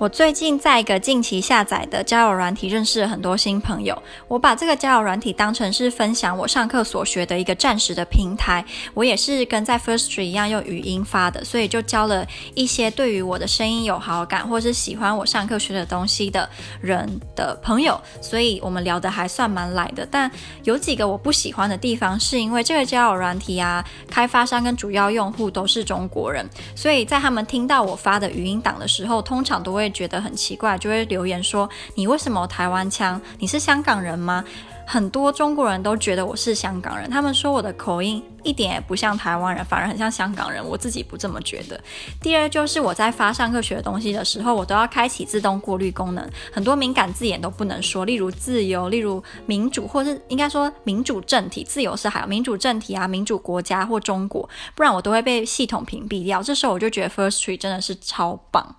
我最近在一个近期下载的交友软体认识了很多新朋友。我把这个交友软体当成是分享我上课所学的一个暂时的平台。我也是跟在 Firstry 一样用语音发的，所以就交了一些对于我的声音有好感，或是喜欢我上课学的东西的人的朋友。所以我们聊得还算蛮来的。但有几个我不喜欢的地方，是因为这个交友软体啊，开发商跟主要用户都是中国人，所以在他们听到我发的语音档的时候，通常都会。觉得很奇怪，就会留言说：“你为什么台湾腔？你是香港人吗？”很多中国人都觉得我是香港人，他们说我的口音一点也不像台湾人，反而很像香港人。我自己不这么觉得。第二就是我在发上课学的东西的时候，我都要开启自动过滤功能，很多敏感字眼都不能说，例如自由，例如民主，或是应该说民主政体。自由是还有民主政体啊，民主国家或中国，不然我都会被系统屏蔽掉。这时候我就觉得 Firstory 真的是超棒。